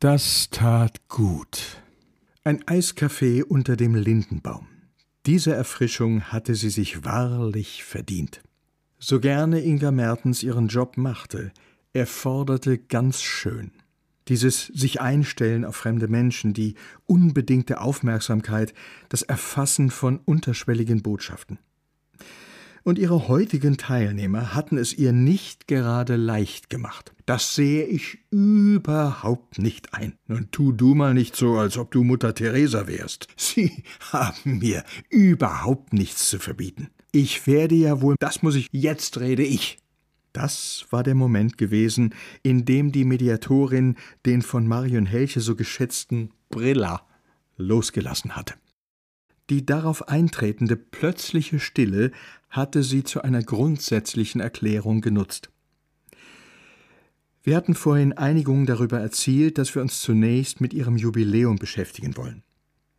Das tat gut. Ein Eiskaffee unter dem Lindenbaum. Diese Erfrischung hatte sie sich wahrlich verdient. So gerne Inga Mertens ihren Job machte, er forderte ganz schön. Dieses sich einstellen auf fremde Menschen, die unbedingte Aufmerksamkeit, das Erfassen von unterschwelligen Botschaften und ihre heutigen Teilnehmer hatten es ihr nicht gerade leicht gemacht. Das sehe ich überhaupt nicht ein. Nun tu du mal nicht so, als ob du Mutter Teresa wärst. Sie haben mir überhaupt nichts zu verbieten. Ich werde ja wohl, das muss ich, jetzt rede ich. Das war der Moment gewesen, in dem die Mediatorin den von Marion Helche so geschätzten Brilla losgelassen hatte. Die darauf eintretende plötzliche Stille hatte sie zu einer grundsätzlichen Erklärung genutzt. Wir hatten vorhin Einigung darüber erzielt, dass wir uns zunächst mit ihrem Jubiläum beschäftigen wollen.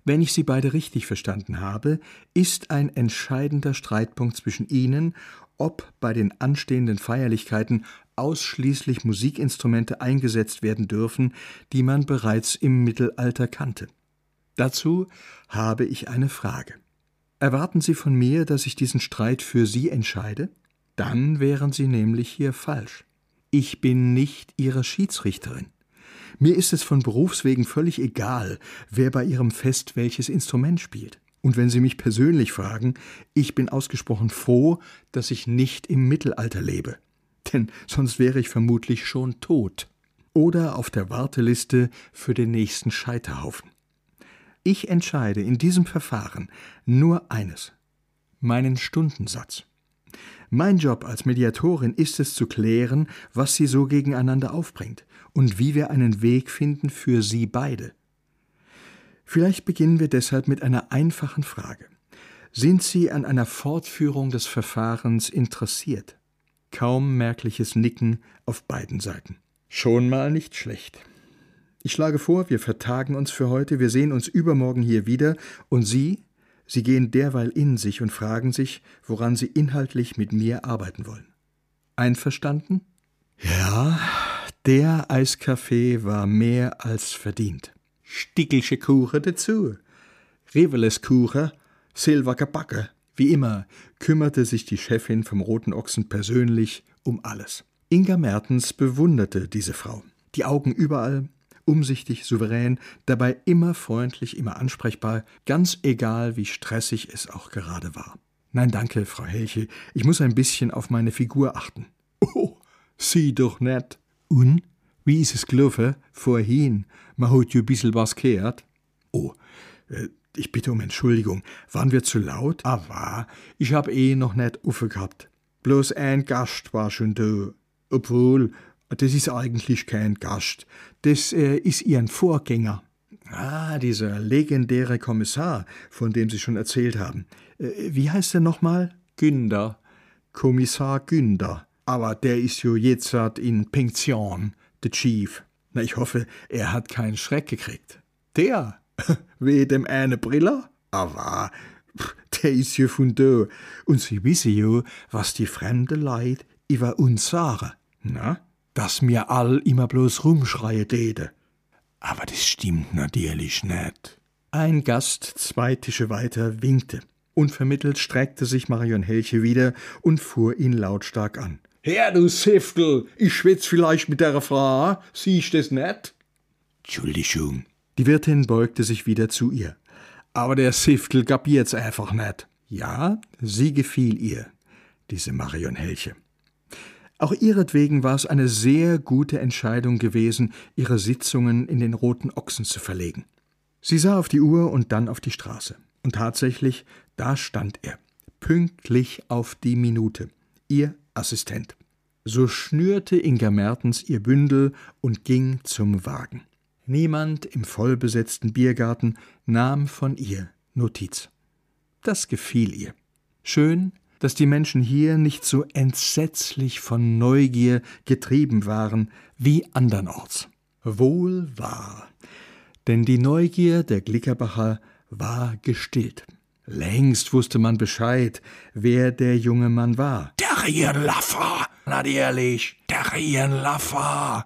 Wenn ich Sie beide richtig verstanden habe, ist ein entscheidender Streitpunkt zwischen Ihnen, ob bei den anstehenden Feierlichkeiten ausschließlich Musikinstrumente eingesetzt werden dürfen, die man bereits im Mittelalter kannte. Dazu habe ich eine Frage. Erwarten Sie von mir, dass ich diesen Streit für Sie entscheide? Dann wären Sie nämlich hier falsch. Ich bin nicht Ihre Schiedsrichterin. Mir ist es von Berufswegen völlig egal, wer bei Ihrem Fest welches Instrument spielt. Und wenn Sie mich persönlich fragen, ich bin ausgesprochen froh, dass ich nicht im Mittelalter lebe. Denn sonst wäre ich vermutlich schon tot. Oder auf der Warteliste für den nächsten Scheiterhaufen. Ich entscheide in diesem Verfahren nur eines meinen Stundensatz. Mein Job als Mediatorin ist es zu klären, was sie so gegeneinander aufbringt und wie wir einen Weg finden für sie beide. Vielleicht beginnen wir deshalb mit einer einfachen Frage. Sind Sie an einer Fortführung des Verfahrens interessiert? Kaum merkliches Nicken auf beiden Seiten. Schon mal nicht schlecht. Ich schlage vor, wir vertagen uns für heute, wir sehen uns übermorgen hier wieder, und Sie, Sie gehen derweil in sich und fragen sich, woran Sie inhaltlich mit mir arbeiten wollen. Einverstanden? Ja, der Eiskaffee war mehr als verdient. Stickelsche Kuchen dazu. Riveles Kuchen, Silvager Backe. Wie immer kümmerte sich die Chefin vom Roten Ochsen persönlich um alles. Inga Mertens bewunderte diese Frau. Die Augen überall, umsichtig, souverän, dabei immer freundlich, immer ansprechbar, ganz egal, wie stressig es auch gerade war. Nein, danke, Frau Helche, ich muss ein bisschen auf meine Figur achten. Oh, Sie doch net. Und? Wie ist es gelaufen? Vorhin. Man hat ein bisschen was gehört. Oh, äh, ich bitte um Entschuldigung. Waren wir zu laut? Ah. Ich hab eh noch net gehabt. Bloß ein Gast war schon da. Obwohl, das ist eigentlich kein Gast, das äh, ist Ihren Vorgänger. Ah, dieser legendäre Kommissar, von dem Sie schon erzählt haben. Äh, wie heißt er nochmal? Günder. Kommissar Günder. Aber der ist jo jetzt in Pension, der Chief. Na, ich hoffe, er hat keinen Schreck gekriegt. Der? Wie dem eine Brille? Aber der ist jo von da. Und Sie wissen jo, was die fremde Leid über uns sagen. Na? Dass mir all immer bloß rumschreie dede. Aber das stimmt natürlich nicht. Ein Gast zwei Tische weiter winkte. Unvermittelt streckte sich Marion Helche wieder und fuhr ihn lautstark an. Herr, du Siftel, ich schwitz vielleicht mit der Frau, siehst das net? Entschuldigung. Die Wirtin beugte sich wieder zu ihr. Aber der Siftel gab jetzt einfach net. Ja, sie gefiel ihr, diese Marion Helche. Auch ihretwegen war es eine sehr gute Entscheidung gewesen, ihre Sitzungen in den Roten Ochsen zu verlegen. Sie sah auf die Uhr und dann auf die Straße. Und tatsächlich, da stand er, pünktlich auf die Minute, ihr Assistent. So schnürte Inga Mertens ihr Bündel und ging zum Wagen. Niemand im vollbesetzten Biergarten nahm von ihr Notiz. Das gefiel ihr. Schön, dass die Menschen hier nicht so entsetzlich von Neugier getrieben waren wie andernorts. Wohl wahr, denn die Neugier der Glickerbacher war gestillt. Längst wusste man Bescheid, wer der junge Mann war. Der Laffer, na ehrlich, der Laffer.